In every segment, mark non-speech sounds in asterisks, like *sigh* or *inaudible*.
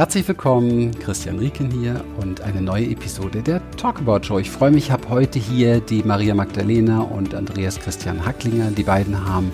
Herzlich willkommen, Christian Rieken hier und eine neue Episode der Talkabout Show. Ich freue mich, ich habe heute hier die Maria Magdalena und Andreas Christian Hacklinger. Die beiden haben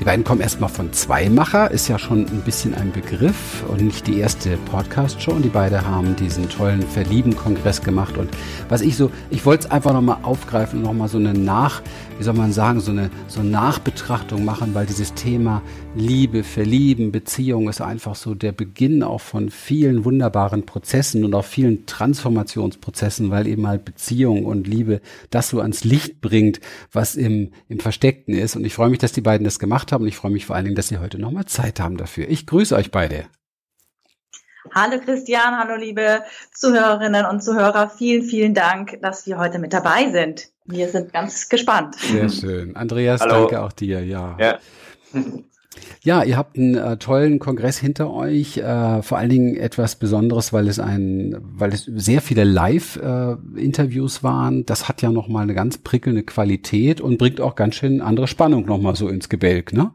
die beiden kommen erstmal von Zweimacher, ist ja schon ein bisschen ein Begriff und nicht die erste Podcast-Show. Und die beiden haben diesen tollen Verlieben-Kongress gemacht. Und was ich so, ich wollte es einfach nochmal aufgreifen und nochmal so eine Nach, wie soll man sagen, so eine, so eine Nachbetrachtung machen, weil dieses Thema Liebe, Verlieben, Beziehung ist einfach so der Beginn auch von vielen wunderbaren Prozessen und auch vielen Transformationsprozessen, weil eben halt Beziehung und Liebe das so ans Licht bringt, was im, im Versteckten ist. Und ich freue mich, dass die beiden das gemacht haben und ich freue mich vor allen Dingen, dass Sie heute nochmal Zeit haben dafür. Ich grüße euch beide. Hallo Christian, hallo liebe Zuhörerinnen und Zuhörer. Vielen, vielen Dank, dass wir heute mit dabei sind. Wir sind ganz gespannt. Sehr schön. Andreas, hallo. danke auch dir. Ja. ja. Ja, ihr habt einen äh, tollen Kongress hinter euch, äh, vor allen Dingen etwas Besonderes, weil es ein, weil es sehr viele Live-Interviews äh, waren. Das hat ja nochmal eine ganz prickelnde Qualität und bringt auch ganz schön andere Spannung nochmal so ins Gebälk, ne?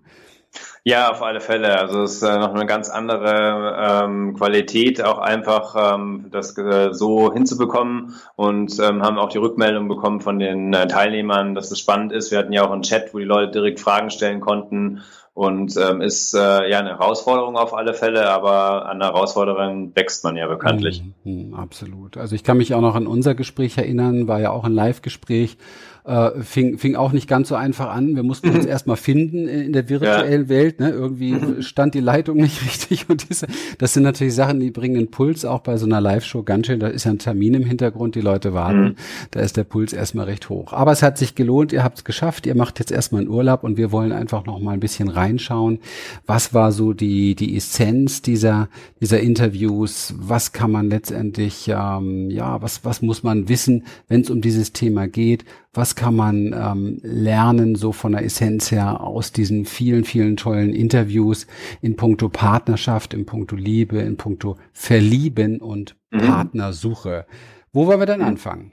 Ja, auf alle Fälle. Also es ist äh, noch eine ganz andere ähm, Qualität, auch einfach ähm, das äh, so hinzubekommen und ähm, haben auch die Rückmeldung bekommen von den äh, Teilnehmern, dass es spannend ist. Wir hatten ja auch einen Chat, wo die Leute direkt Fragen stellen konnten und ähm, ist äh, ja eine Herausforderung auf alle Fälle, aber an Herausforderungen wächst man ja bekanntlich. Mhm, absolut. Also ich kann mich auch noch an unser Gespräch erinnern, war ja auch ein Live-Gespräch äh, fing, fing auch nicht ganz so einfach an. Wir mussten uns erstmal finden in der virtuellen ja. Welt. Ne? Irgendwie stand die Leitung nicht *laughs* richtig und diese, das sind natürlich Sachen, die bringen den Puls auch bei so einer Live-Show ganz schön. Da ist ja ein Termin im Hintergrund, die Leute warten. Mhm. Da ist der Puls erstmal recht hoch. Aber es hat sich gelohnt, ihr habt es geschafft, ihr macht jetzt erstmal einen Urlaub und wir wollen einfach noch mal ein bisschen reinschauen. Was war so die, die Essenz dieser, dieser Interviews? Was kann man letztendlich, ähm, ja, was, was muss man wissen, wenn es um dieses Thema geht? Was kann man ähm, lernen, so von der Essenz her, aus diesen vielen, vielen tollen Interviews in puncto Partnerschaft, in puncto Liebe, in puncto Verlieben und mhm. Partnersuche. Wo wollen wir dann anfangen?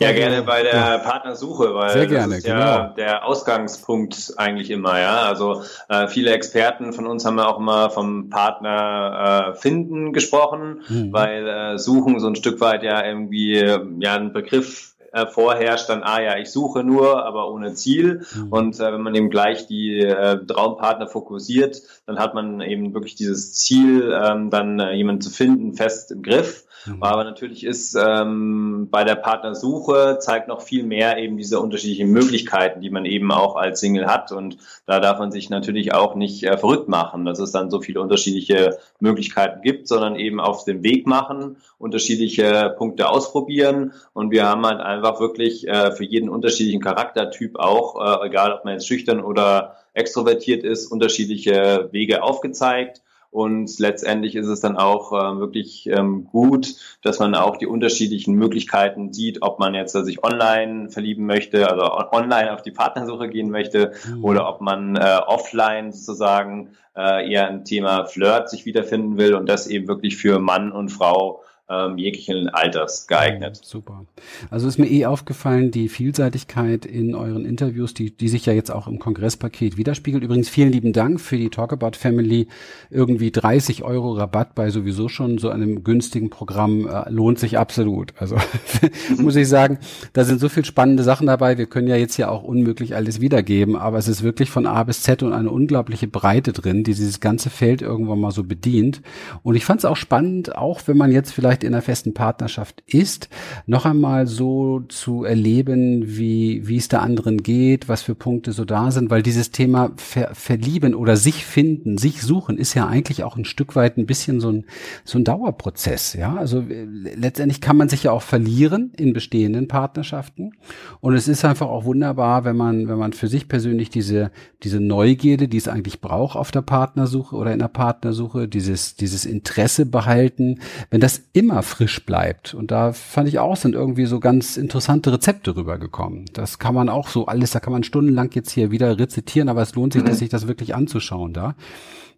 Ja, gerne bei der ja. Partnersuche, weil Sehr gerne, das ist ja genau. der Ausgangspunkt eigentlich immer, ja. Also äh, viele Experten von uns haben ja auch immer vom Partner äh, finden gesprochen, mhm. weil äh, Suchen so ein Stück weit ja irgendwie ja ein Begriff äh, vorherrscht, dann, ah ja, ich suche nur, aber ohne Ziel. Mhm. Und äh, wenn man eben gleich die äh, Traumpartner fokussiert, dann hat man eben wirklich dieses Ziel, ähm, dann äh, jemanden zu finden, fest im Griff. Mhm. Aber natürlich ist ähm, bei der Partnersuche zeigt noch viel mehr eben diese unterschiedlichen Möglichkeiten, die man eben auch als Single hat. Und da darf man sich natürlich auch nicht äh, verrückt machen, dass es dann so viele unterschiedliche Möglichkeiten gibt, sondern eben auf den Weg machen, unterschiedliche Punkte ausprobieren. Und wir haben halt einfach wirklich äh, für jeden unterschiedlichen Charaktertyp auch, äh, egal ob man jetzt schüchtern oder extrovertiert ist, unterschiedliche Wege aufgezeigt. Und letztendlich ist es dann auch äh, wirklich ähm, gut, dass man auch die unterschiedlichen Möglichkeiten sieht, ob man jetzt äh, sich online verlieben möchte, also online auf die Partnersuche gehen möchte, mhm. oder ob man äh, offline sozusagen äh, eher ein Thema Flirt sich wiederfinden will und das eben wirklich für Mann und Frau ähm, jeglichen Alters geeignet. Super. Also ist mir eh aufgefallen, die Vielseitigkeit in euren Interviews, die, die sich ja jetzt auch im Kongresspaket widerspiegelt. Übrigens vielen lieben Dank für die Talkabout Family. Irgendwie 30 Euro Rabatt bei sowieso schon so einem günstigen Programm äh, lohnt sich absolut. Also *laughs* muss ich sagen, da sind so viel spannende Sachen dabei. Wir können ja jetzt ja auch unmöglich alles wiedergeben, aber es ist wirklich von A bis Z und eine unglaubliche Breite drin, die dieses ganze Feld irgendwann mal so bedient. Und ich fand es auch spannend, auch wenn man jetzt vielleicht vielleicht in einer festen Partnerschaft ist, noch einmal so zu erleben, wie, wie es der anderen geht, was für Punkte so da sind, weil dieses Thema Ver Verlieben oder sich finden, sich suchen, ist ja eigentlich auch ein Stück weit ein bisschen so ein, so ein Dauerprozess, ja. Also äh, letztendlich kann man sich ja auch verlieren in bestehenden Partnerschaften. Und es ist einfach auch wunderbar, wenn man, wenn man für sich persönlich diese, diese Neugierde, die es eigentlich braucht auf der Partnersuche oder in der Partnersuche, dieses, dieses Interesse behalten, wenn das immer immer frisch bleibt. Und da fand ich auch, sind irgendwie so ganz interessante Rezepte rübergekommen. Das kann man auch so alles, da kann man stundenlang jetzt hier wieder rezitieren, aber es lohnt sich, mhm. sich das wirklich anzuschauen da.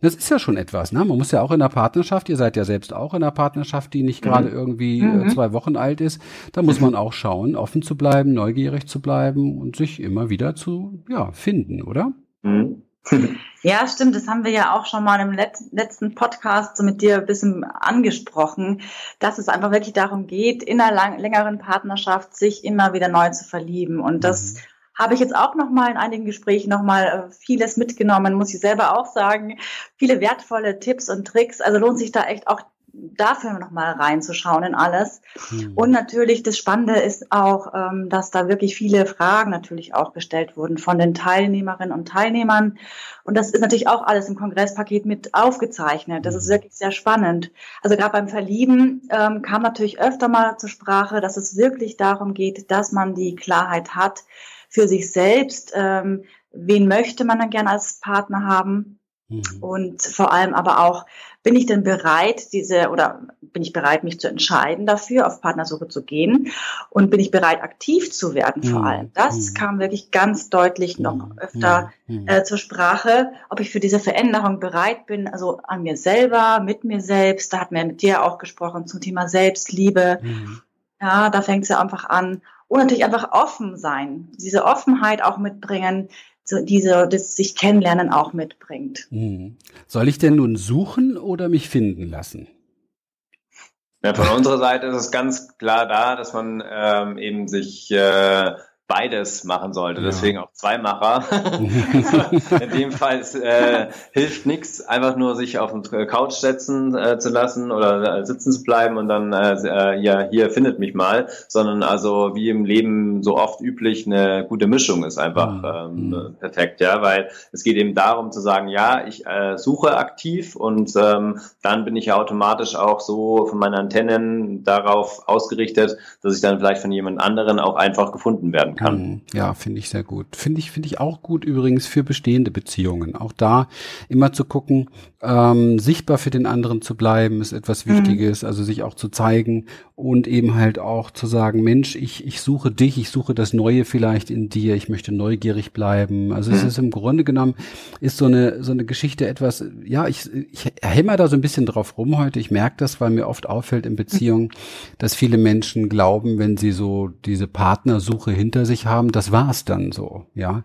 Das ist ja schon etwas, ne? Man muss ja auch in der Partnerschaft, ihr seid ja selbst auch in einer Partnerschaft, die nicht mhm. gerade irgendwie äh, mhm. zwei Wochen alt ist. Da muss man auch schauen, offen zu bleiben, neugierig zu bleiben und sich immer wieder zu, ja, finden, oder? Mhm. *laughs* Ja, stimmt. Das haben wir ja auch schon mal im letzten Podcast so mit dir ein bisschen angesprochen, dass es einfach wirklich darum geht, in einer lang, längeren Partnerschaft sich immer wieder neu zu verlieben. Und das mhm. habe ich jetzt auch noch mal in einigen Gesprächen noch mal äh, vieles mitgenommen, muss ich selber auch sagen. Viele wertvolle Tipps und Tricks. Also lohnt sich da echt auch dafür nochmal reinzuschauen in alles. Mhm. Und natürlich das Spannende ist auch, ähm, dass da wirklich viele Fragen natürlich auch gestellt wurden von den Teilnehmerinnen und Teilnehmern. Und das ist natürlich auch alles im Kongresspaket mit aufgezeichnet. Das ist hm. wirklich sehr spannend. Also gerade beim Verlieben ähm, kam natürlich öfter mal zur Sprache, dass es wirklich darum geht, dass man die Klarheit hat für sich selbst. Ähm, wen möchte man dann gern als Partner haben? Mhm. Und vor allem aber auch, bin ich denn bereit, diese oder bin ich bereit, mich zu entscheiden dafür, auf Partnersuche zu gehen? Und bin ich bereit, aktiv zu werden vor mhm. allem? Das mhm. kam wirklich ganz deutlich noch öfter äh, zur Sprache, ob ich für diese Veränderung bereit bin, also an mir selber, mit mir selbst. Da hat mir mit dir auch gesprochen zum Thema Selbstliebe. Ja, da fängt es ja einfach an. Und natürlich einfach offen sein, diese Offenheit auch mitbringen, so diese, das sich kennenlernen auch mitbringt. Mhm. Soll ich denn nun suchen oder mich finden lassen? Ja, von unserer Seite ist es ganz klar da, dass man ähm, eben sich äh, beides machen sollte. Ja. Deswegen auch Zweimacher. *laughs* in dem Fall äh, hilft nichts, einfach nur sich auf den Couch setzen äh, zu lassen oder äh, sitzen zu bleiben und dann äh, äh, ja hier findet mich mal, sondern also wie im Leben so oft üblich eine gute Mischung ist einfach mhm. ähm, mhm. perfekt, ja, weil es geht eben darum zu sagen, ja, ich äh, suche aktiv und ähm, dann bin ich ja automatisch auch so von meinen Antennen darauf ausgerichtet, dass ich dann vielleicht von jemand anderen auch einfach gefunden werden kann kann. Mhm. Ja, finde ich sehr gut. Finde ich, finde ich auch gut übrigens für bestehende Beziehungen. Auch da immer zu gucken, ähm, sichtbar für den anderen zu bleiben, ist etwas mhm. Wichtiges, mhm. also sich auch zu zeigen und eben halt auch zu sagen, Mensch, ich, ich suche dich, ich suche das Neue vielleicht in dir, ich möchte neugierig bleiben. Also mhm. es ist im Grunde genommen, ist so eine, so eine Geschichte etwas, ja, ich, ich hämmer da so ein bisschen drauf rum heute. Ich merke das, weil mir oft auffällt in Beziehungen, dass viele Menschen glauben, wenn sie so diese Partnersuche hinter sich haben, das war's dann so, ja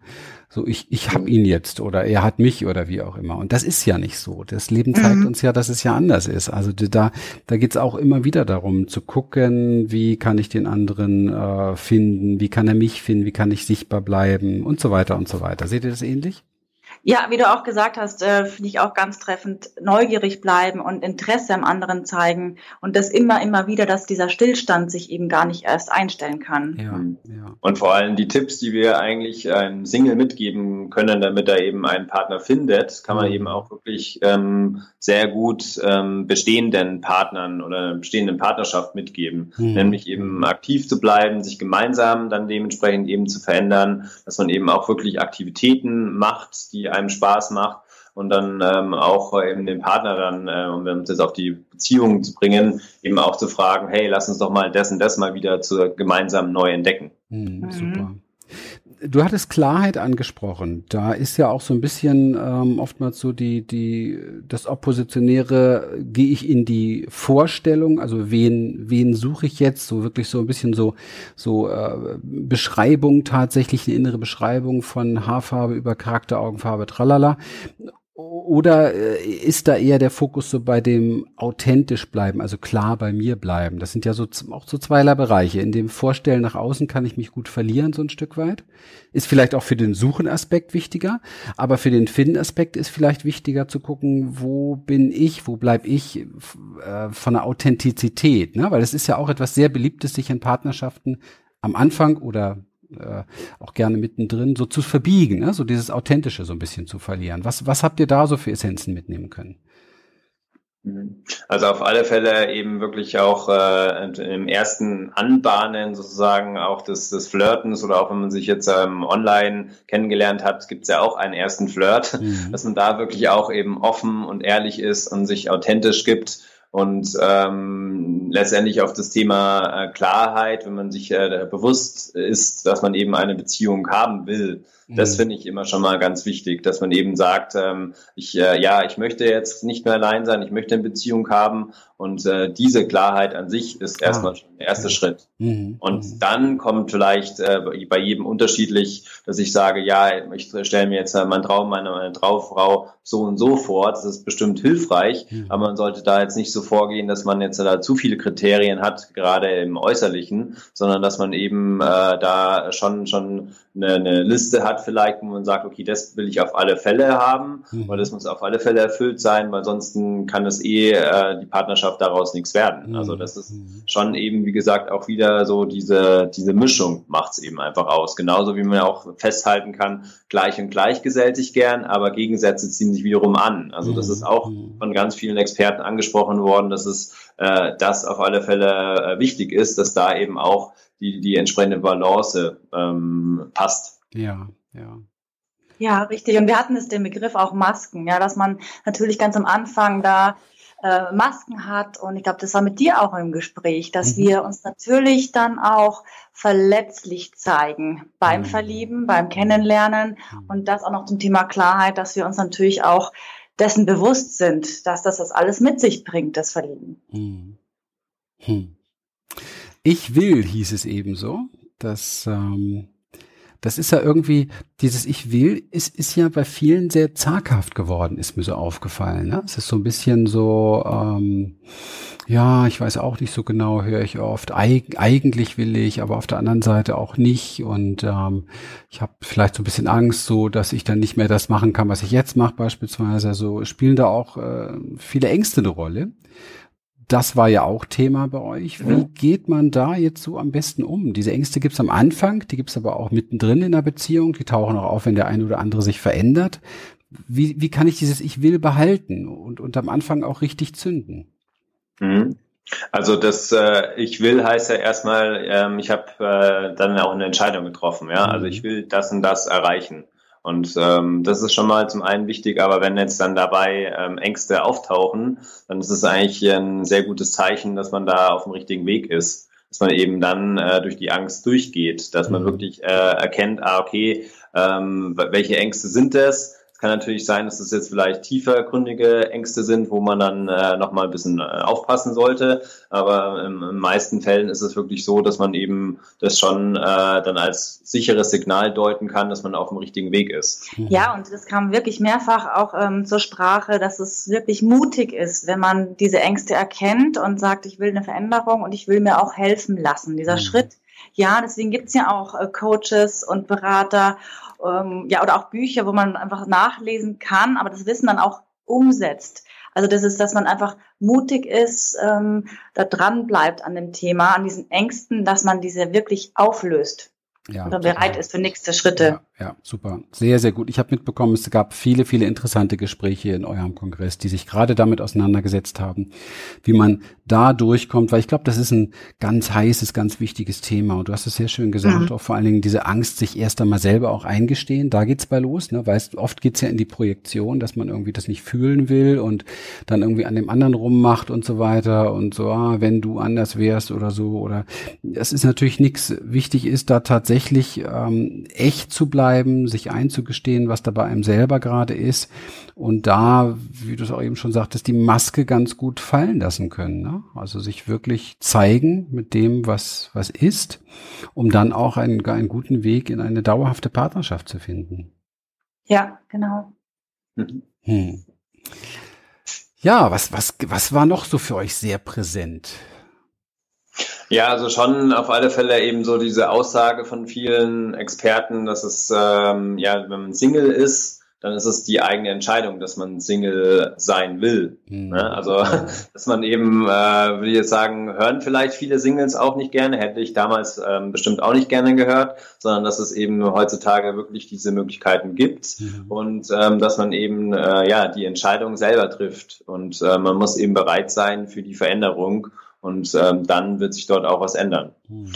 so ich, ich hab ihn jetzt oder er hat mich oder wie auch immer. Und das ist ja nicht so. Das Leben zeigt mhm. uns ja, dass es ja anders ist. Also da, da geht's auch immer wieder darum zu gucken, wie kann ich den anderen äh, finden, wie kann er mich finden, wie kann ich sichtbar bleiben und so weiter und so weiter. Seht ihr das ähnlich? Ja, wie du auch gesagt hast, äh, finde ich auch ganz treffend, neugierig bleiben und Interesse am anderen zeigen und das immer, immer wieder, dass dieser Stillstand sich eben gar nicht erst einstellen kann. Ja, mhm. ja. Und vor allem die Tipps, die wir eigentlich einem Single mitgeben können, damit er eben einen Partner findet, kann man mhm. eben auch wirklich ähm, sehr gut ähm, bestehenden Partnern oder bestehenden Partnerschaft mitgeben. Mhm. Nämlich eben aktiv zu bleiben, sich gemeinsam dann dementsprechend eben zu verändern, dass man eben auch wirklich Aktivitäten macht, die einem Spaß macht und dann ähm, auch eben den Partner dann, äh, um uns jetzt auf die Beziehung zu bringen, eben auch zu fragen, hey, lass uns doch mal das und das mal wieder zu gemeinsam neu entdecken. Mhm, mhm. super du hattest Klarheit angesprochen. Da ist ja auch so ein bisschen ähm, oftmals so die, die, das Oppositionäre, gehe ich in die Vorstellung, also wen, wen suche ich jetzt? So wirklich so ein bisschen so, so äh, Beschreibung, tatsächlich eine innere Beschreibung von Haarfarbe über Charakter, Augenfarbe, tralala. Oder äh, ist da eher der Fokus so bei dem authentisch bleiben, also klar bei mir bleiben? Das sind ja so auch so zweierlei Bereiche. In dem Vorstellen nach außen kann ich mich gut verlieren, so ein Stück weit. Ist vielleicht auch für den Suchenaspekt wichtiger, aber für den Finden-Aspekt ist vielleicht wichtiger zu gucken, wo bin ich, wo bleib ich äh, von der Authentizität, ne? Weil es ist ja auch etwas sehr Beliebtes, sich in Partnerschaften am Anfang oder äh, auch gerne mittendrin, so zu verbiegen, ne? so dieses Authentische so ein bisschen zu verlieren. Was, was habt ihr da so für Essenzen mitnehmen können? Mhm. Also auf alle Fälle eben wirklich auch äh, im ersten Anbahnen sozusagen auch des, des Flirtens oder auch wenn man sich jetzt ähm, online kennengelernt hat, gibt es ja auch einen ersten Flirt, mhm. dass man da wirklich auch eben offen und ehrlich ist und sich authentisch gibt und ähm, letztendlich auf das Thema äh, Klarheit, wenn man sich äh, bewusst ist, dass man eben eine Beziehung haben will. Das mhm. finde ich immer schon mal ganz wichtig, dass man eben sagt, ähm, ich äh, ja, ich möchte jetzt nicht mehr allein sein, ich möchte eine Beziehung haben Und äh, diese Klarheit an sich ist ah, erstmal schon der erste Schritt. Mhm. Und mhm. dann kommt vielleicht äh, bei jedem unterschiedlich, dass ich sage, ja, ich stelle mir jetzt äh, meinen Traum, meine, meine Trauffrau so und so vor. Das ist bestimmt hilfreich, mhm. aber man sollte da jetzt nicht so vorgehen, dass man jetzt da zu viele Kriterien hat, gerade im Äußerlichen, sondern dass man eben äh, da schon schon eine, eine Liste hat vielleicht, wo man sagt, okay, das will ich auf alle Fälle haben, mhm. weil das muss auf alle Fälle erfüllt sein, weil sonst kann es eh äh, die Partnerschaft daraus nichts werden. Also mhm. das ist mhm. schon eben, wie gesagt, auch wieder so diese, diese Mischung macht es eben einfach aus. Genauso wie man auch festhalten kann, gleich und gleich gesellt sich gern, aber Gegensätze ziehen sich wiederum an. Also das ist auch von ganz vielen Experten angesprochen worden, dass es äh, das auf alle Fälle äh, wichtig ist, dass da eben auch die, die entsprechende Balance ähm, passt. Ja, ja. Ja, richtig. Und wir hatten es den Begriff auch Masken, ja, dass man natürlich ganz am Anfang da äh, Masken hat. Und ich glaube, das war mit dir auch im Gespräch, dass mhm. wir uns natürlich dann auch verletzlich zeigen beim mhm. Verlieben, beim Kennenlernen mhm. und das auch noch zum Thema Klarheit, dass wir uns natürlich auch dessen bewusst sind, dass das das alles mit sich bringt, das Verlieben. Mhm. Hm. Ich will, hieß es ebenso. dass ähm, das ist ja irgendwie, dieses Ich will, ist, ist ja bei vielen sehr zaghaft geworden, ist mir so aufgefallen. Ne? Es ist so ein bisschen so, ähm, ja, ich weiß auch nicht so genau, höre ich oft. Eig eigentlich will ich, aber auf der anderen Seite auch nicht. Und ähm, ich habe vielleicht so ein bisschen Angst, so dass ich dann nicht mehr das machen kann, was ich jetzt mache, beispielsweise. Also spielen da auch äh, viele Ängste eine Rolle das war ja auch Thema bei euch. Wie geht man da jetzt so am besten um? Diese Ängste gibt's am Anfang, die gibt's aber auch mittendrin in der Beziehung, die tauchen auch auf, wenn der eine oder andere sich verändert. Wie, wie kann ich dieses Ich will behalten und, und am Anfang auch richtig zünden? Mhm. Also das äh, Ich will heißt ja erstmal, ähm, ich habe äh, dann auch eine Entscheidung getroffen. Ja, also mhm. ich will das und das erreichen. Und ähm, das ist schon mal zum einen wichtig, aber wenn jetzt dann dabei ähm, Ängste auftauchen, dann ist es eigentlich ein sehr gutes Zeichen, dass man da auf dem richtigen Weg ist. Dass man eben dann äh, durch die Angst durchgeht, dass man mhm. wirklich äh, erkennt, ah, okay, ähm, welche Ängste sind das? Es kann natürlich sein, dass es jetzt vielleicht tiefergründige Ängste sind, wo man dann äh, nochmal ein bisschen äh, aufpassen sollte. Aber im, in meisten Fällen ist es wirklich so, dass man eben das schon äh, dann als sicheres Signal deuten kann, dass man auf dem richtigen Weg ist. Mhm. Ja, und das kam wirklich mehrfach auch ähm, zur Sprache, dass es wirklich mutig ist, wenn man diese Ängste erkennt und sagt, ich will eine Veränderung und ich will mir auch helfen lassen. Dieser mhm. Schritt, ja, deswegen gibt's ja auch äh, Coaches und Berater ähm, ja, oder auch Bücher, wo man einfach nachlesen kann, aber das Wissen dann auch umsetzt. Also das ist, dass man einfach mutig ist, ähm, da dran bleibt an dem Thema, an diesen Ängsten, dass man diese wirklich auflöst ja, oder bereit ist für nächste Schritte. Ja, ja, super. Sehr, sehr gut. Ich habe mitbekommen, es gab viele, viele interessante Gespräche in eurem Kongress, die sich gerade damit auseinandergesetzt haben, wie man da durchkommt, weil ich glaube, das ist ein ganz heißes, ganz wichtiges Thema. Und du hast es sehr schön gesagt, mhm. auch vor allen Dingen diese Angst, sich erst einmal selber auch eingestehen, da geht's bei los, ne? Weißt, oft geht's ja in die Projektion, dass man irgendwie das nicht fühlen will und dann irgendwie an dem anderen rummacht und so weiter und so, ah, wenn du anders wärst oder so. Oder das ist natürlich nichts. Wichtig ist da tatsächlich ähm, echt zu bleiben bleiben, sich einzugestehen, was da bei einem selber gerade ist und da, wie du es auch eben schon sagtest, die Maske ganz gut fallen lassen können. Ne? Also sich wirklich zeigen mit dem, was, was ist, um dann auch einen, einen guten Weg in eine dauerhafte Partnerschaft zu finden. Ja, genau. Hm. Ja, was, was, was war noch so für euch sehr präsent? Ja, also schon auf alle Fälle eben so diese Aussage von vielen Experten, dass es, ähm, ja, wenn man Single ist, dann ist es die eigene Entscheidung, dass man Single sein will. Mhm. Ne? Also, *laughs* dass man eben, äh, würde ich jetzt sagen, hören vielleicht viele Singles auch nicht gerne, hätte ich damals ähm, bestimmt auch nicht gerne gehört, sondern dass es eben heutzutage wirklich diese Möglichkeiten gibt mhm. und ähm, dass man eben, äh, ja, die Entscheidung selber trifft und äh, man muss eben bereit sein für die Veränderung und ähm, dann wird sich dort auch was ändern. Mhm.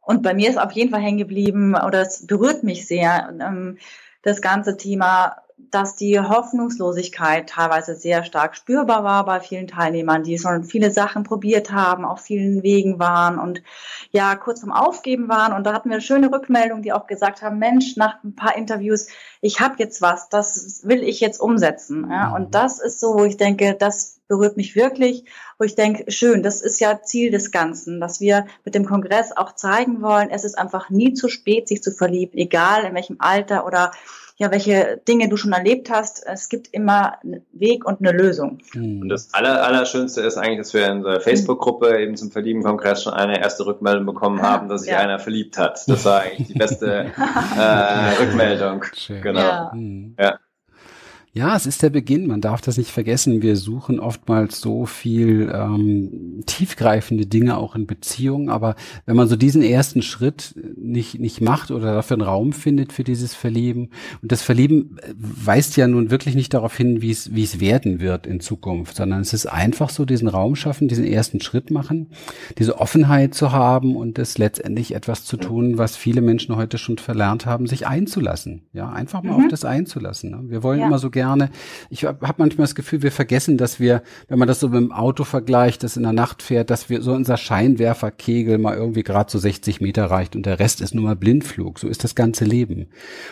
Und bei mir ist auf jeden Fall hängen geblieben, oder es berührt mich sehr, ähm, das ganze Thema, dass die Hoffnungslosigkeit teilweise sehr stark spürbar war bei vielen Teilnehmern, die schon viele Sachen probiert haben, auf vielen Wegen waren und ja kurz vom Aufgeben waren. Und da hatten wir eine schöne Rückmeldung, die auch gesagt haben, Mensch, nach ein paar Interviews, ich habe jetzt was, das will ich jetzt umsetzen. Ja? Und das ist so, wo ich denke, das berührt mich wirklich, wo ich denke, schön, das ist ja Ziel des Ganzen, dass wir mit dem Kongress auch zeigen wollen, es ist einfach nie zu spät, sich zu verlieben, egal in welchem Alter oder ja, welche Dinge du schon erlebt hast. Es gibt immer einen Weg und eine Lösung. Hm. Und das Aller, Allerschönste ist eigentlich, dass wir in unserer Facebook-Gruppe eben zum Verlieben-Kongress schon eine erste Rückmeldung bekommen haben, dass sich ja. einer verliebt hat. Das war eigentlich die beste *laughs* äh, Rückmeldung. Schön. Genau. Ja. ja. Ja, es ist der Beginn. Man darf das nicht vergessen. Wir suchen oftmals so viel ähm, tiefgreifende Dinge auch in Beziehungen. Aber wenn man so diesen ersten Schritt nicht nicht macht oder dafür einen Raum findet für dieses Verlieben und das Verlieben weist ja nun wirklich nicht darauf hin, wie es wie es werden wird in Zukunft, sondern es ist einfach so diesen Raum schaffen, diesen ersten Schritt machen, diese Offenheit zu haben und das letztendlich etwas zu tun, was viele Menschen heute schon verlernt haben, sich einzulassen. Ja, einfach mal mhm. auf das einzulassen. Ne? Wir wollen ja. immer so gerne gerne. Ich habe manchmal das Gefühl, wir vergessen, dass wir, wenn man das so mit dem Auto vergleicht, das in der Nacht fährt, dass wir so unser Scheinwerferkegel mal irgendwie gerade so 60 Meter reicht und der Rest ist nur mal Blindflug. So ist das ganze Leben.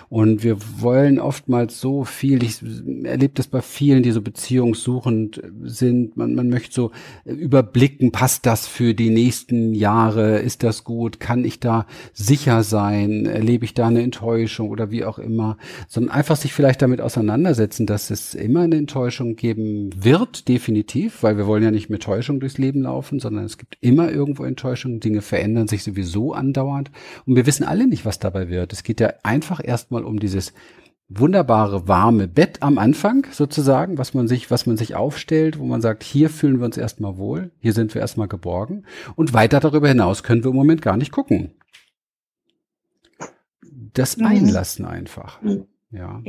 Und wir wollen oftmals so viel, ich erlebe das bei vielen, die so beziehungssuchend sind. Man, man möchte so überblicken, passt das für die nächsten Jahre? Ist das gut? Kann ich da sicher sein? Erlebe ich da eine Enttäuschung oder wie auch immer? Sondern einfach sich vielleicht damit auseinandersetzen, wissen, dass es immer eine Enttäuschung geben wird, definitiv, weil wir wollen ja nicht mit Täuschung durchs Leben laufen, sondern es gibt immer irgendwo Enttäuschungen. Dinge verändern sich sowieso andauernd und wir wissen alle nicht, was dabei wird. Es geht ja einfach erstmal um dieses wunderbare warme Bett am Anfang sozusagen, was man sich, was man sich aufstellt, wo man sagt, hier fühlen wir uns erstmal wohl, hier sind wir erstmal geborgen und weiter darüber hinaus können wir im Moment gar nicht gucken. Das mhm. Einlassen einfach. Mhm. Ja.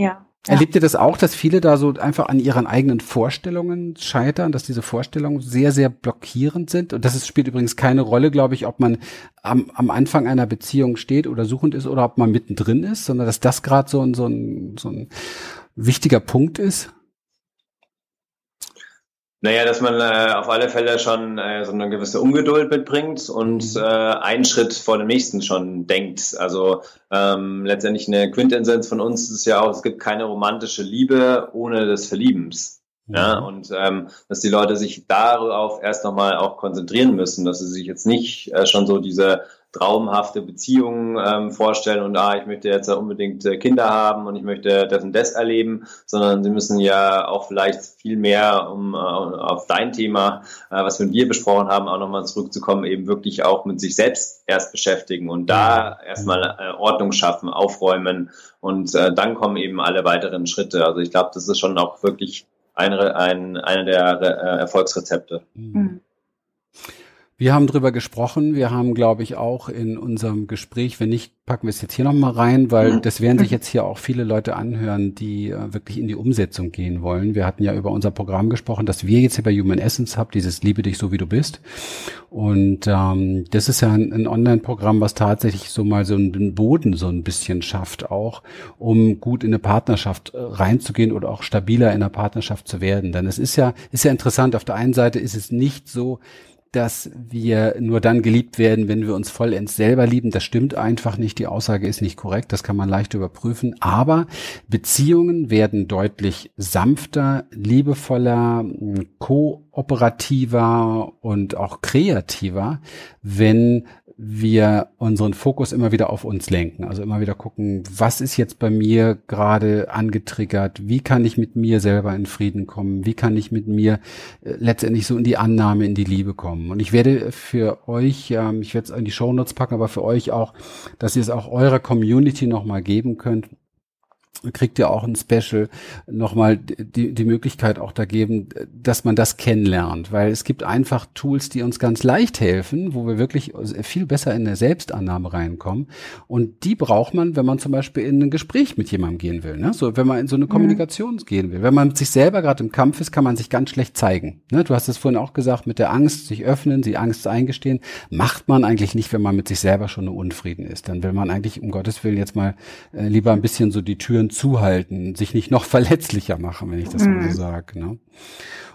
Erlebt ihr das auch, dass viele da so einfach an ihren eigenen Vorstellungen scheitern, dass diese Vorstellungen sehr, sehr blockierend sind? Und das ist, spielt übrigens keine Rolle, glaube ich, ob man am, am Anfang einer Beziehung steht oder suchend ist oder ob man mittendrin ist, sondern dass das gerade so so, so ein wichtiger Punkt ist. Naja, dass man äh, auf alle Fälle schon äh, so eine gewisse Ungeduld mitbringt und mhm. äh, einen Schritt vor dem nächsten schon denkt. Also ähm, letztendlich eine Quintessenz von uns ist ja auch, es gibt keine romantische Liebe ohne des Verliebens. Ja, mhm. und ähm, dass die Leute sich darauf erst nochmal auch konzentrieren müssen, dass sie sich jetzt nicht äh, schon so diese traumhafte Beziehungen ähm, vorstellen und ah, ich möchte jetzt unbedingt äh, Kinder haben und ich möchte das und das erleben, sondern sie müssen ja auch vielleicht viel mehr, um äh, auf dein Thema, äh, was wir mit dir besprochen haben, auch nochmal zurückzukommen, eben wirklich auch mit sich selbst erst beschäftigen und da erstmal äh, Ordnung schaffen, aufräumen und äh, dann kommen eben alle weiteren Schritte. Also ich glaube, das ist schon auch wirklich eine, ein, eine der äh, Erfolgsrezepte. Mhm. Wir haben drüber gesprochen. Wir haben, glaube ich, auch in unserem Gespräch, wenn nicht, packen wir es jetzt hier nochmal rein, weil das werden sich jetzt hier auch viele Leute anhören, die äh, wirklich in die Umsetzung gehen wollen. Wir hatten ja über unser Programm gesprochen, dass wir jetzt hier bei Human Essence haben, dieses Liebe dich so wie du bist. Und ähm, das ist ja ein, ein Online-Programm, was tatsächlich so mal so einen Boden so ein bisschen schafft, auch um gut in eine Partnerschaft äh, reinzugehen oder auch stabiler in einer Partnerschaft zu werden. Denn es ist ja, ist ja interessant. Auf der einen Seite ist es nicht so, dass wir nur dann geliebt werden, wenn wir uns vollends selber lieben. Das stimmt einfach nicht. Die Aussage ist nicht korrekt. Das kann man leicht überprüfen. Aber Beziehungen werden deutlich sanfter, liebevoller, kooperativer und auch kreativer, wenn wir unseren Fokus immer wieder auf uns lenken. Also immer wieder gucken, was ist jetzt bei mir gerade angetriggert? Wie kann ich mit mir selber in Frieden kommen? Wie kann ich mit mir äh, letztendlich so in die Annahme, in die Liebe kommen? Und ich werde für euch, ähm, ich werde es in die Shownotes packen, aber für euch auch, dass ihr es auch eurer Community nochmal geben könnt kriegt ihr auch ein Special nochmal die, die Möglichkeit auch da geben, dass man das kennenlernt, weil es gibt einfach Tools, die uns ganz leicht helfen, wo wir wirklich viel besser in eine Selbstannahme reinkommen und die braucht man, wenn man zum Beispiel in ein Gespräch mit jemandem gehen will, ne? so wenn man in so eine. Kommunikation mhm. gehen will. Wenn man mit sich selber gerade im Kampf ist, kann man sich ganz schlecht zeigen. Ne? Du hast es vorhin auch gesagt, mit der Angst, sich öffnen, die Angst eingestehen, macht man eigentlich nicht, wenn man mit sich selber schon unfrieden ist. Dann will man eigentlich um Gottes Willen jetzt mal äh, lieber ein bisschen so die Türen Türen zuhalten, sich nicht noch *laughs* verletzlicher machen, wenn ich das mhm. mal so sage. Ne?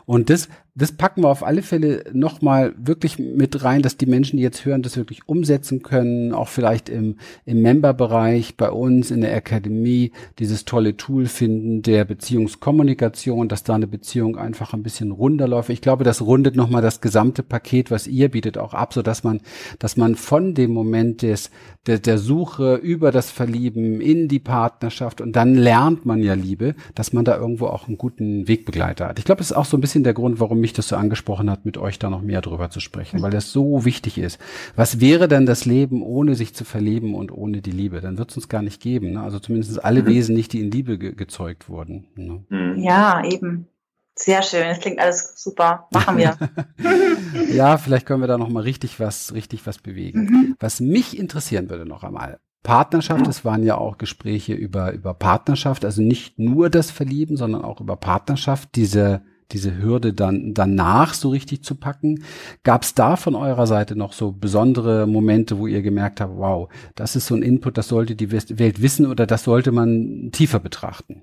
Und das, das packen wir auf alle Fälle nochmal wirklich mit rein, dass die Menschen, die jetzt hören, das wirklich umsetzen können, auch vielleicht im, im Member-Bereich bei uns in der Akademie dieses tolle Tool finden der Beziehungskommunikation, dass da eine Beziehung einfach ein bisschen runder läuft. Ich glaube, das rundet nochmal das gesamte Paket, was ihr bietet, auch ab, so dass man, dass man von dem Moment des, der, der Suche über das Verlieben in die Partnerschaft und dann lernt man ja Liebe, dass man da irgendwo auch einen guten Wegbegleiter hat. Ich glaube, das ist auch so ein bisschen der Grund, warum mich das so angesprochen hat, mit euch da noch mehr drüber zu sprechen, weil das so wichtig ist. Was wäre denn das Leben ohne sich zu verlieben und ohne die Liebe? Dann wird es uns gar nicht geben. Ne? Also zumindest alle mhm. Wesen nicht, die in Liebe ge gezeugt wurden. Ne? Mhm. Ja, eben. Sehr schön, das klingt alles super. Machen wir. *laughs* ja, vielleicht können wir da noch mal richtig was, richtig was bewegen. Mhm. Was mich interessieren würde noch einmal. Partnerschaft, es waren ja auch Gespräche über, über Partnerschaft, also nicht nur das Verlieben, sondern auch über Partnerschaft, diese, diese Hürde dann danach so richtig zu packen. Gab es da von eurer Seite noch so besondere Momente, wo ihr gemerkt habt, wow, das ist so ein Input, das sollte die Welt wissen oder das sollte man tiefer betrachten?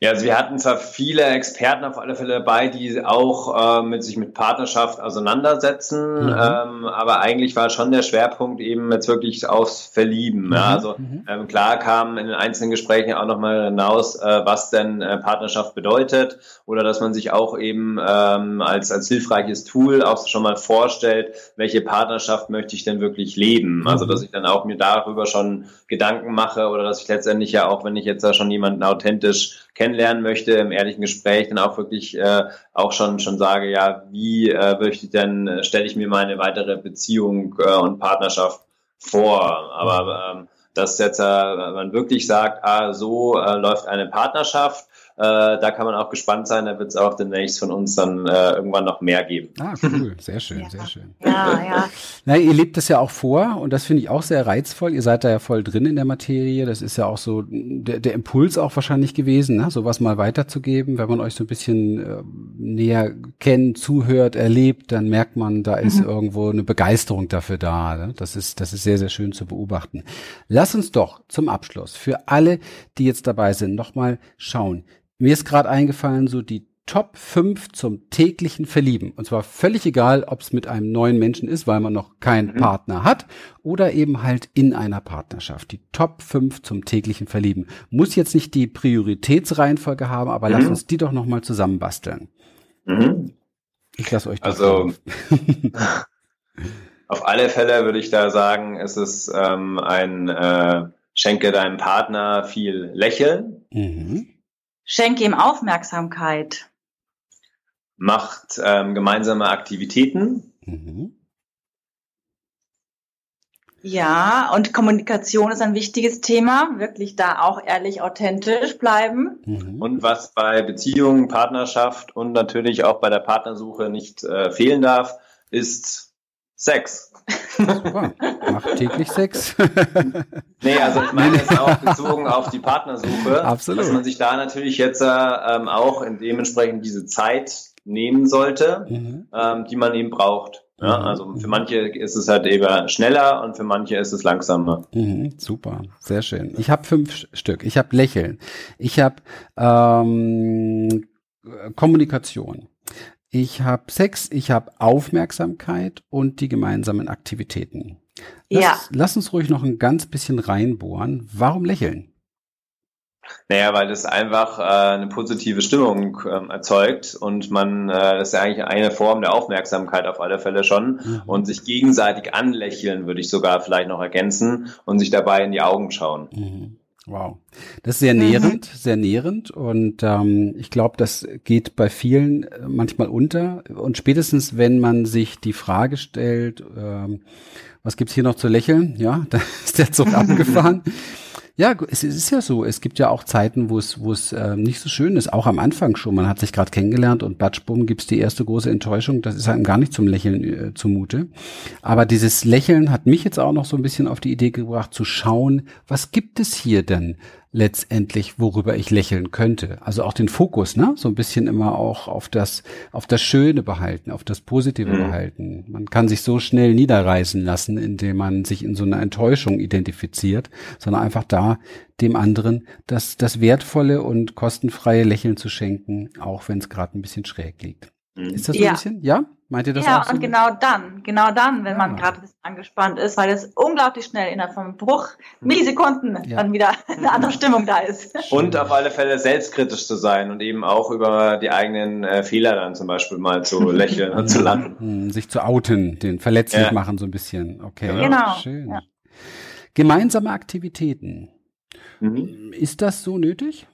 Ja, also wir hatten zwar viele Experten auf alle Fälle dabei, die auch äh, mit sich mit Partnerschaft auseinandersetzen, mhm. ähm, aber eigentlich war schon der Schwerpunkt eben jetzt wirklich aufs Verlieben. Mhm. Ja, also ähm, klar kam in den einzelnen Gesprächen auch nochmal hinaus, äh, was denn äh, Partnerschaft bedeutet oder dass man sich auch eben ähm, als als hilfreiches Tool auch schon mal vorstellt, welche Partnerschaft möchte ich denn wirklich leben. Also mhm. dass ich dann auch mir darüber schon Gedanken mache oder dass ich letztendlich ja auch, wenn ich jetzt da schon jemanden authentisch kennenlernen möchte im ehrlichen Gespräch, dann auch wirklich äh, auch schon schon sage, ja, wie äh, möchte ich denn, äh, stelle ich mir meine weitere Beziehung äh, und Partnerschaft vor. Aber ähm, dass jetzt äh, man wirklich sagt, ah, so äh, läuft eine Partnerschaft, da kann man auch gespannt sein. Da wird es auch demnächst von uns dann äh, irgendwann noch mehr geben. Ah, cool. Sehr schön, ja. sehr schön. Ja, ja. Na, ihr lebt das ja auch vor und das finde ich auch sehr reizvoll. Ihr seid da ja voll drin in der Materie. Das ist ja auch so der, der Impuls auch wahrscheinlich gewesen, ne? sowas mal weiterzugeben. Wenn man euch so ein bisschen äh, näher kennt, zuhört, erlebt, dann merkt man, da ist mhm. irgendwo eine Begeisterung dafür da. Ne? Das ist, das ist sehr, sehr schön zu beobachten. Lass uns doch zum Abschluss für alle, die jetzt dabei sind, nochmal schauen. Mir ist gerade eingefallen, so die Top 5 zum täglichen Verlieben. Und zwar völlig egal, ob es mit einem neuen Menschen ist, weil man noch keinen mhm. Partner hat, oder eben halt in einer Partnerschaft. Die Top 5 zum täglichen Verlieben. Muss jetzt nicht die Prioritätsreihenfolge haben, aber mhm. lasst uns die doch nochmal zusammenbasteln. Mhm. Ich lasse euch das. Also, *laughs* auf alle Fälle würde ich da sagen, es ist ähm, ein äh, Schenke deinem Partner viel Lächeln. Mhm Schenke ihm Aufmerksamkeit. Macht ähm, gemeinsame Aktivitäten. Mhm. Ja, und Kommunikation ist ein wichtiges Thema. Wirklich da auch ehrlich, authentisch bleiben. Mhm. Und was bei Beziehungen, Partnerschaft und natürlich auch bei der Partnersuche nicht äh, fehlen darf, ist Sex. Super. Macht täglich Sex. *laughs* nee, also ich meine jetzt auch bezogen auf die Partnersuche. Absolut. Dass man sich da natürlich jetzt ähm, auch in dementsprechend diese Zeit nehmen sollte, mhm. ähm, die man eben braucht. Ja, mhm. also für manche ist es halt eben schneller und für manche ist es langsamer. Mhm, super, sehr schön. Ich habe fünf Stück. Ich habe Lächeln. Ich habe ähm, Kommunikation. Ich habe Sex, ich habe Aufmerksamkeit und die gemeinsamen Aktivitäten. Lass, ja. lass uns ruhig noch ein ganz bisschen reinbohren. Warum lächeln? Naja, weil das einfach äh, eine positive Stimmung ähm, erzeugt und man, äh, das ist ja eigentlich eine Form der Aufmerksamkeit auf alle Fälle schon mhm. und sich gegenseitig anlächeln, würde ich sogar vielleicht noch ergänzen und sich dabei in die Augen schauen. Mhm. Wow. Das ist sehr mhm. nährend, mhm. sehr nährend und ähm, ich glaube, das geht bei vielen äh, manchmal unter und spätestens, wenn man sich die Frage stellt, ähm, was gibt's hier noch zu lächeln? Ja, *laughs* da ist der Zug *laughs* abgefahren. Ja, es ist ja so. Es gibt ja auch Zeiten, wo es, wo es äh, nicht so schön ist. Auch am Anfang schon. Man hat sich gerade kennengelernt und batschbumm gibt's die erste große Enttäuschung. Das ist einem gar nicht zum Lächeln äh, zumute. Aber dieses Lächeln hat mich jetzt auch noch so ein bisschen auf die Idee gebracht, zu schauen, was gibt es hier denn letztendlich, worüber ich lächeln könnte. Also auch den Fokus, ne? So ein bisschen immer auch auf das, auf das Schöne behalten, auf das Positive mhm. behalten. Man kann sich so schnell niederreißen lassen, indem man sich in so einer Enttäuschung identifiziert, sondern einfach da dem anderen das, das wertvolle und kostenfreie Lächeln zu schenken, auch wenn es gerade ein bisschen schräg liegt. Mhm. Ist das so ja. ein bisschen? Ja? Meint ihr das ja, auch so? und genau dann, genau dann, wenn ja. man gerade ein bisschen angespannt ist, weil es unglaublich schnell innerhalb von einem Bruch, Millisekunden, ja. dann wieder *laughs* eine andere Stimmung da ist. Und auf alle Fälle selbstkritisch zu sein und eben auch über die eigenen äh, Fehler dann zum Beispiel mal zu *laughs* lächeln und zu lachen. Hm, sich zu outen, den verletzlich ja. machen so ein bisschen. Okay, genau. schön. Gemeinsame Aktivitäten. Mhm. Ist das so nötig?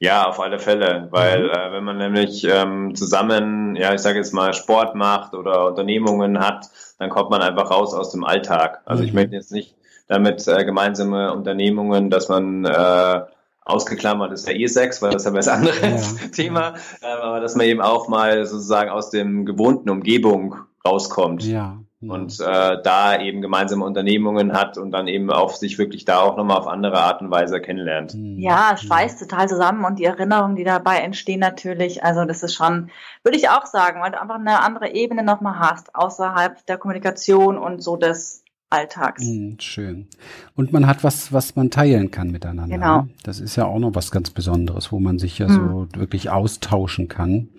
Ja, auf alle Fälle, weil mhm. äh, wenn man nämlich ähm, zusammen, ja, ich sage jetzt mal Sport macht oder Unternehmungen hat, dann kommt man einfach raus aus dem Alltag. Also mhm. ich möchte jetzt nicht damit äh, gemeinsame Unternehmungen, dass man äh, ausgeklammert ist der E6, weil das ist ja das andere ja. *laughs* Thema, äh, aber dass man eben auch mal sozusagen aus dem gewohnten Umgebung rauskommt. Ja. Mhm. und äh, da eben gemeinsame Unternehmungen hat und dann eben auch sich wirklich da auch nochmal auf andere Art und Weise kennenlernt. Mhm. Ja, es schweißt total zusammen und die Erinnerungen, die dabei entstehen natürlich, also das ist schon, würde ich auch sagen, weil du einfach eine andere Ebene nochmal hast, außerhalb der Kommunikation und so des Alltags. Mhm, schön. Und man hat was, was man teilen kann miteinander. Genau. Ne? Das ist ja auch noch was ganz Besonderes, wo man sich ja mhm. so wirklich austauschen kann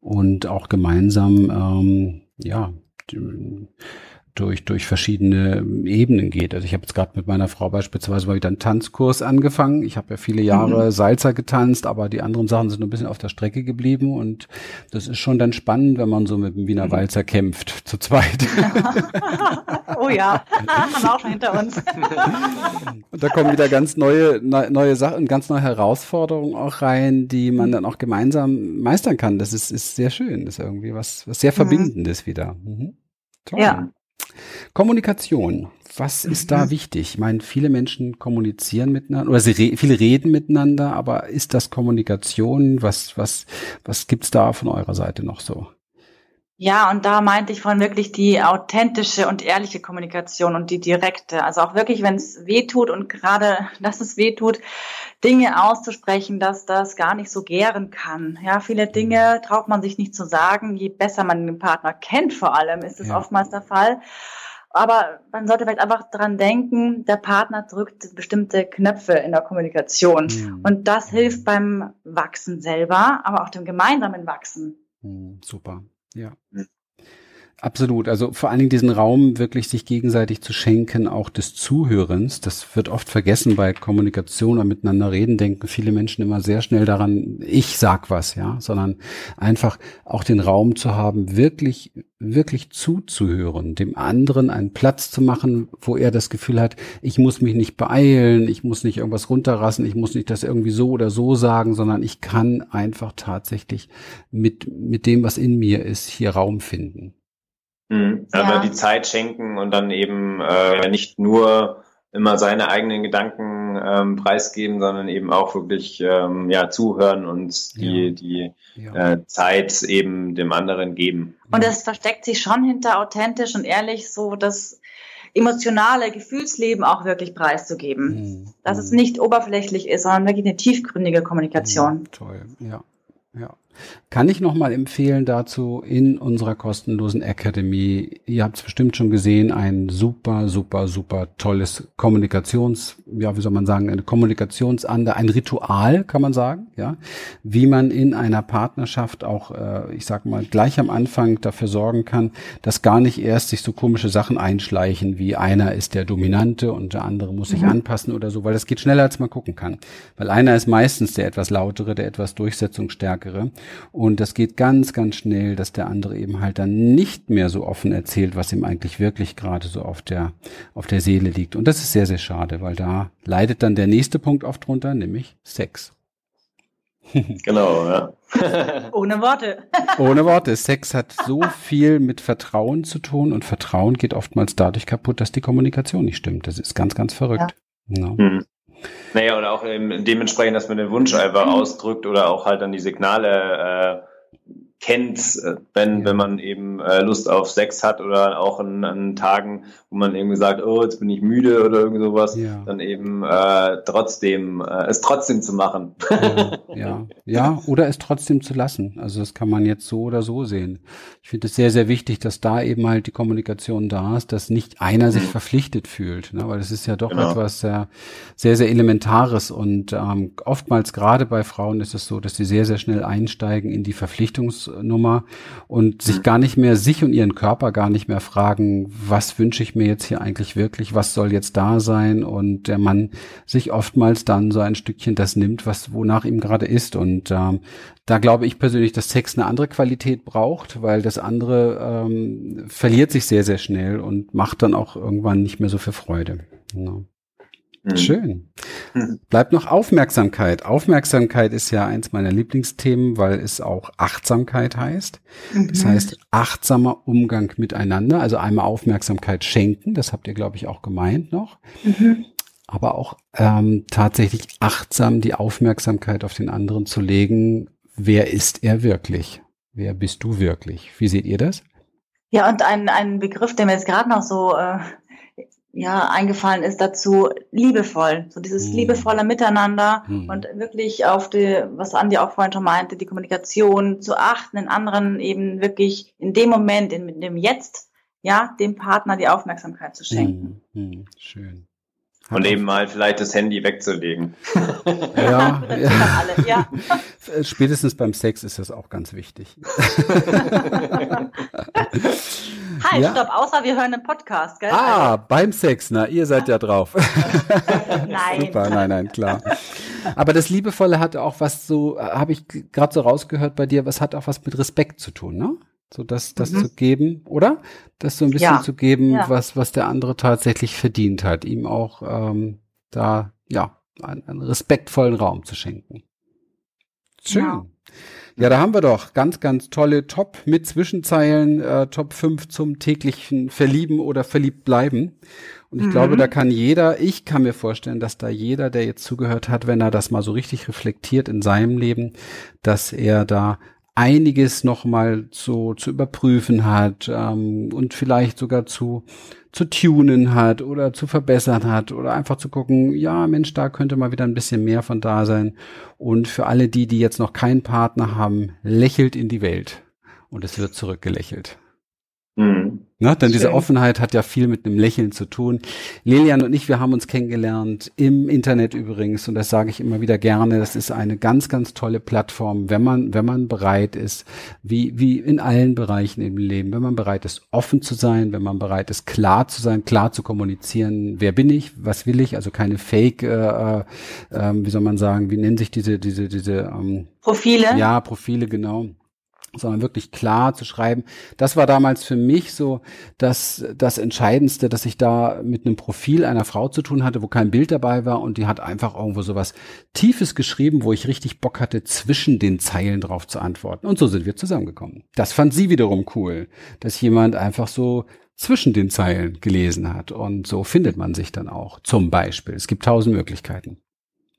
und auch gemeinsam, ähm, ja, doing durch, durch verschiedene Ebenen geht. Also ich habe jetzt gerade mit meiner Frau beispielsweise mal wieder einen Tanzkurs angefangen. Ich habe ja viele Jahre mhm. Salzer getanzt, aber die anderen Sachen sind ein bisschen auf der Strecke geblieben und das ist schon dann spannend, wenn man so mit dem Wiener mhm. Walzer kämpft, *laughs* zu zweit. *laughs* oh ja, haben wir auch schon hinter uns. *laughs* und da kommen wieder ganz neue, neue Sachen, ganz neue Herausforderungen auch rein, die man dann auch gemeinsam meistern kann. Das ist, ist sehr schön. Das ist irgendwie was, was sehr mhm. Verbindendes mhm. wieder. Mhm. Toll. Ja. Kommunikation. Was ist da mhm. wichtig? Ich meine, viele Menschen kommunizieren miteinander oder sie re viele reden miteinander, aber ist das Kommunikation? Was, was, was gibt's da von eurer Seite noch so? Ja, und da meinte ich von wirklich die authentische und ehrliche Kommunikation und die direkte. Also auch wirklich, wenn es weh tut und gerade, *laughs* dass es weh tut, Dinge auszusprechen, dass das gar nicht so gären kann. Ja, viele Dinge traut man sich nicht zu sagen. Je besser man den Partner kennt, vor allem, ist es ja. oftmals der Fall. Aber man sollte vielleicht einfach dran denken, der Partner drückt bestimmte Knöpfe in der Kommunikation. Mhm. Und das hilft beim Wachsen selber, aber auch dem gemeinsamen Wachsen. Mhm, super. Ja. Absolut. Also vor allen Dingen diesen Raum wirklich sich gegenseitig zu schenken, auch des Zuhörens. Das wird oft vergessen bei Kommunikation oder miteinander reden, denken viele Menschen immer sehr schnell daran, ich sag was, ja, sondern einfach auch den Raum zu haben, wirklich, wirklich zuzuhören, dem anderen einen Platz zu machen, wo er das Gefühl hat, ich muss mich nicht beeilen, ich muss nicht irgendwas runterrassen, ich muss nicht das irgendwie so oder so sagen, sondern ich kann einfach tatsächlich mit, mit dem, was in mir ist, hier Raum finden. Mhm. Aber ja. die Zeit schenken und dann eben äh, nicht nur immer seine eigenen Gedanken ähm, preisgeben, sondern eben auch wirklich ähm, ja zuhören und die ja. die ja. Äh, Zeit eben dem anderen geben. Und es versteckt sich schon hinter authentisch und ehrlich so das emotionale Gefühlsleben auch wirklich preiszugeben, mhm. dass es mhm. nicht oberflächlich ist, sondern wirklich eine tiefgründige Kommunikation. Mhm. Toll, ja, ja. Kann ich nochmal empfehlen dazu in unserer kostenlosen Academy. Ihr habt es bestimmt schon gesehen, ein super, super, super tolles Kommunikations, ja, wie soll man sagen, eine Kommunikationsander, ein Ritual, kann man sagen, ja, wie man in einer Partnerschaft auch, äh, ich sag mal, gleich am Anfang dafür sorgen kann, dass gar nicht erst sich so komische Sachen einschleichen, wie einer ist der Dominante und der andere muss sich mhm. anpassen oder so, weil das geht schneller, als man gucken kann. Weil einer ist meistens der etwas lautere, der etwas durchsetzungsstärkere und das geht ganz, ganz schnell, dass der andere eben halt dann nicht mehr so offen erzählt, was ihm eigentlich wirklich gerade so auf der, auf der Seele liegt. Und das ist sehr, sehr schade, weil da leidet dann der nächste Punkt oft drunter, nämlich Sex. *laughs* Genau, ja. Ohne Worte. *laughs* Ohne Worte. Sex hat so viel mit Vertrauen zu tun und Vertrauen geht oftmals dadurch kaputt, dass die Kommunikation nicht stimmt. Das ist ganz, ganz verrückt. Ja. Ja. Hm. Naja, oder auch eben dementsprechend, dass man den Wunsch einfach mhm. ausdrückt oder auch halt dann die Signale äh, kennt, äh, wenn, wenn man eben äh, Lust auf Sex hat oder auch an, an Tagen, wo man irgendwie sagt, oh, jetzt bin ich müde oder irgend sowas, ja. dann eben äh, trotzdem, äh, es trotzdem zu machen. Ja, ja, *laughs* ja, oder es trotzdem zu lassen. Also das kann man jetzt so oder so sehen. Ich finde es sehr, sehr wichtig, dass da eben halt die Kommunikation da ist, dass nicht einer sich mhm. verpflichtet fühlt, ne? weil das ist ja doch genau. etwas sehr, sehr, sehr Elementares und ähm, oftmals gerade bei Frauen ist es so, dass sie sehr, sehr schnell einsteigen in die Verpflichtungs Nummer und sich mhm. gar nicht mehr, sich und ihren Körper gar nicht mehr fragen, was wünsche ich mir jetzt hier eigentlich wirklich, was soll jetzt da sein und der Mann sich oftmals dann so ein Stückchen das nimmt, was wonach ihm gerade ist und ähm, da glaube ich persönlich, dass Sex eine andere Qualität braucht, weil das andere ähm, verliert sich sehr, sehr schnell und macht dann auch irgendwann nicht mehr so viel Freude. Ja. Mhm. Schön. Mhm. Bleibt noch Aufmerksamkeit. Aufmerksamkeit ist ja eins meiner Lieblingsthemen, weil es auch Achtsamkeit heißt. Das mhm. heißt, achtsamer Umgang miteinander. Also einmal Aufmerksamkeit schenken, das habt ihr, glaube ich, auch gemeint noch. Mhm. Aber auch ähm, tatsächlich achtsam die Aufmerksamkeit auf den anderen zu legen. Wer ist er wirklich? Wer bist du wirklich? Wie seht ihr das? Ja, und ein, ein Begriff, der mir jetzt gerade noch so äh, ja, eingefallen ist dazu, liebevoll. So dieses mhm. liebevolle Miteinander mhm. und wirklich auf die, was Andi auch vorhin schon meinte, die Kommunikation zu achten, den anderen eben wirklich in dem Moment, in dem Jetzt, ja, dem Partner die Aufmerksamkeit zu schenken. Mhm. Schön. Und eben mal vielleicht das Handy wegzulegen. Ja, ja. *laughs* ja. Spätestens beim Sex ist das auch ganz wichtig. *laughs* Halt, ja? stopp, außer wir hören einen Podcast, gell? Ah, also. beim Sex, na, ihr seid ja drauf. *laughs* nein. Super, nein, nein, klar. Aber das Liebevolle hat auch was so, habe ich gerade so rausgehört bei dir, was hat auch was mit Respekt zu tun, ne? So das, das mhm. zu geben, oder? Das so ein bisschen ja. zu geben, ja. was, was der andere tatsächlich verdient hat, ihm auch ähm, da, ja, einen, einen respektvollen Raum zu schenken. Schön. Ja. Ja, da haben wir doch ganz, ganz tolle Top mit Zwischenzeilen, äh, Top 5 zum täglichen Verlieben oder verliebt bleiben. Und ich mhm. glaube, da kann jeder, ich kann mir vorstellen, dass da jeder, der jetzt zugehört hat, wenn er das mal so richtig reflektiert in seinem Leben, dass er da einiges nochmal so zu überprüfen hat ähm, und vielleicht sogar zu zu tunen hat oder zu verbessern hat oder einfach zu gucken, ja Mensch, da könnte mal wieder ein bisschen mehr von da sein. Und für alle die, die jetzt noch keinen Partner haben, lächelt in die Welt und es wird zurückgelächelt. Mhm. Ne? Denn Schön. diese Offenheit hat ja viel mit einem Lächeln zu tun. Lilian und ich, wir haben uns kennengelernt im Internet übrigens und das sage ich immer wieder gerne. Das ist eine ganz, ganz tolle Plattform, wenn man, wenn man bereit ist, wie, wie in allen Bereichen im Leben, wenn man bereit ist, offen zu sein, wenn man bereit ist, klar zu sein, klar zu kommunizieren, wer bin ich, was will ich, also keine Fake, äh, äh, ähm, wie soll man sagen, wie nennen sich diese, diese, diese ähm, Profile? Ja, Profile, genau sondern wirklich klar zu schreiben. Das war damals für mich so das, das Entscheidendste, dass ich da mit einem Profil einer Frau zu tun hatte, wo kein Bild dabei war und die hat einfach irgendwo so was Tiefes geschrieben, wo ich richtig Bock hatte, zwischen den Zeilen drauf zu antworten. Und so sind wir zusammengekommen. Das fand sie wiederum cool, dass jemand einfach so zwischen den Zeilen gelesen hat. Und so findet man sich dann auch. Zum Beispiel. Es gibt tausend Möglichkeiten.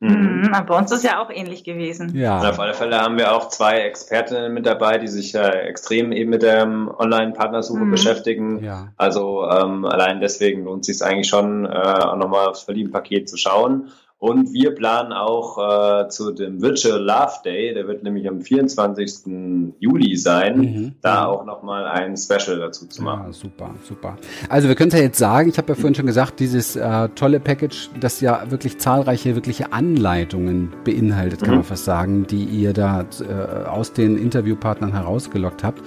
Mhm. mhm. Bei uns ist ja auch ähnlich gewesen. Ja. Und auf alle Fälle haben wir auch zwei Expertinnen mit dabei, die sich äh, extrem eben mit der ähm, Online-Partnersuche mhm. beschäftigen. Ja. Also ähm, allein deswegen lohnt es sich eigentlich schon, äh, auch nochmal aufs Verlieben-Paket zu schauen. Und wir planen auch äh, zu dem Virtual Love Day, der wird nämlich am 24. Juli sein, mhm. da auch nochmal ein Special dazu zu machen. Ja, super, super. Also wir können es ja jetzt sagen, ich habe ja vorhin schon gesagt, dieses äh, tolle Package, das ja wirklich zahlreiche wirkliche Anleitungen beinhaltet, kann mhm. man fast sagen, die ihr da äh, aus den Interviewpartnern herausgelockt habt.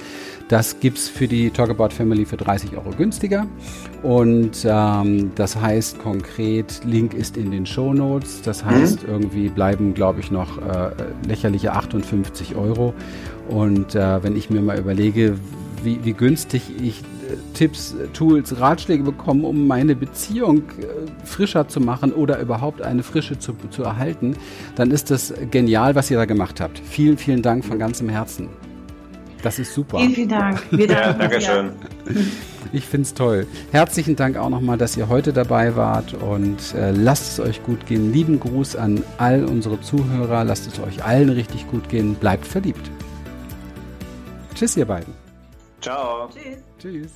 Das gibt's für die Talkabout Family für 30 Euro günstiger. Und ähm, das heißt konkret, Link ist in den Show Notes. Das mhm. heißt, mhm. irgendwie bleiben, glaube ich, noch äh, lächerliche 58 Euro. Und äh, wenn ich mir mal überlege, wie, wie günstig ich äh, Tipps, Tools, Ratschläge bekomme, um meine Beziehung äh, frischer zu machen oder überhaupt eine Frische zu, zu erhalten, dann ist das genial, was ihr da gemacht habt. Vielen, vielen Dank von ganzem Herzen. Das ist super. Vielen, vielen Dank. Wir ja, danke schön. Ich finde es toll. Herzlichen Dank auch nochmal, dass ihr heute dabei wart und äh, lasst es euch gut gehen. Lieben Gruß an all unsere Zuhörer. Lasst es euch allen richtig gut gehen. Bleibt verliebt. Tschüss, ihr beiden. Ciao. Tschüss. Tschüss.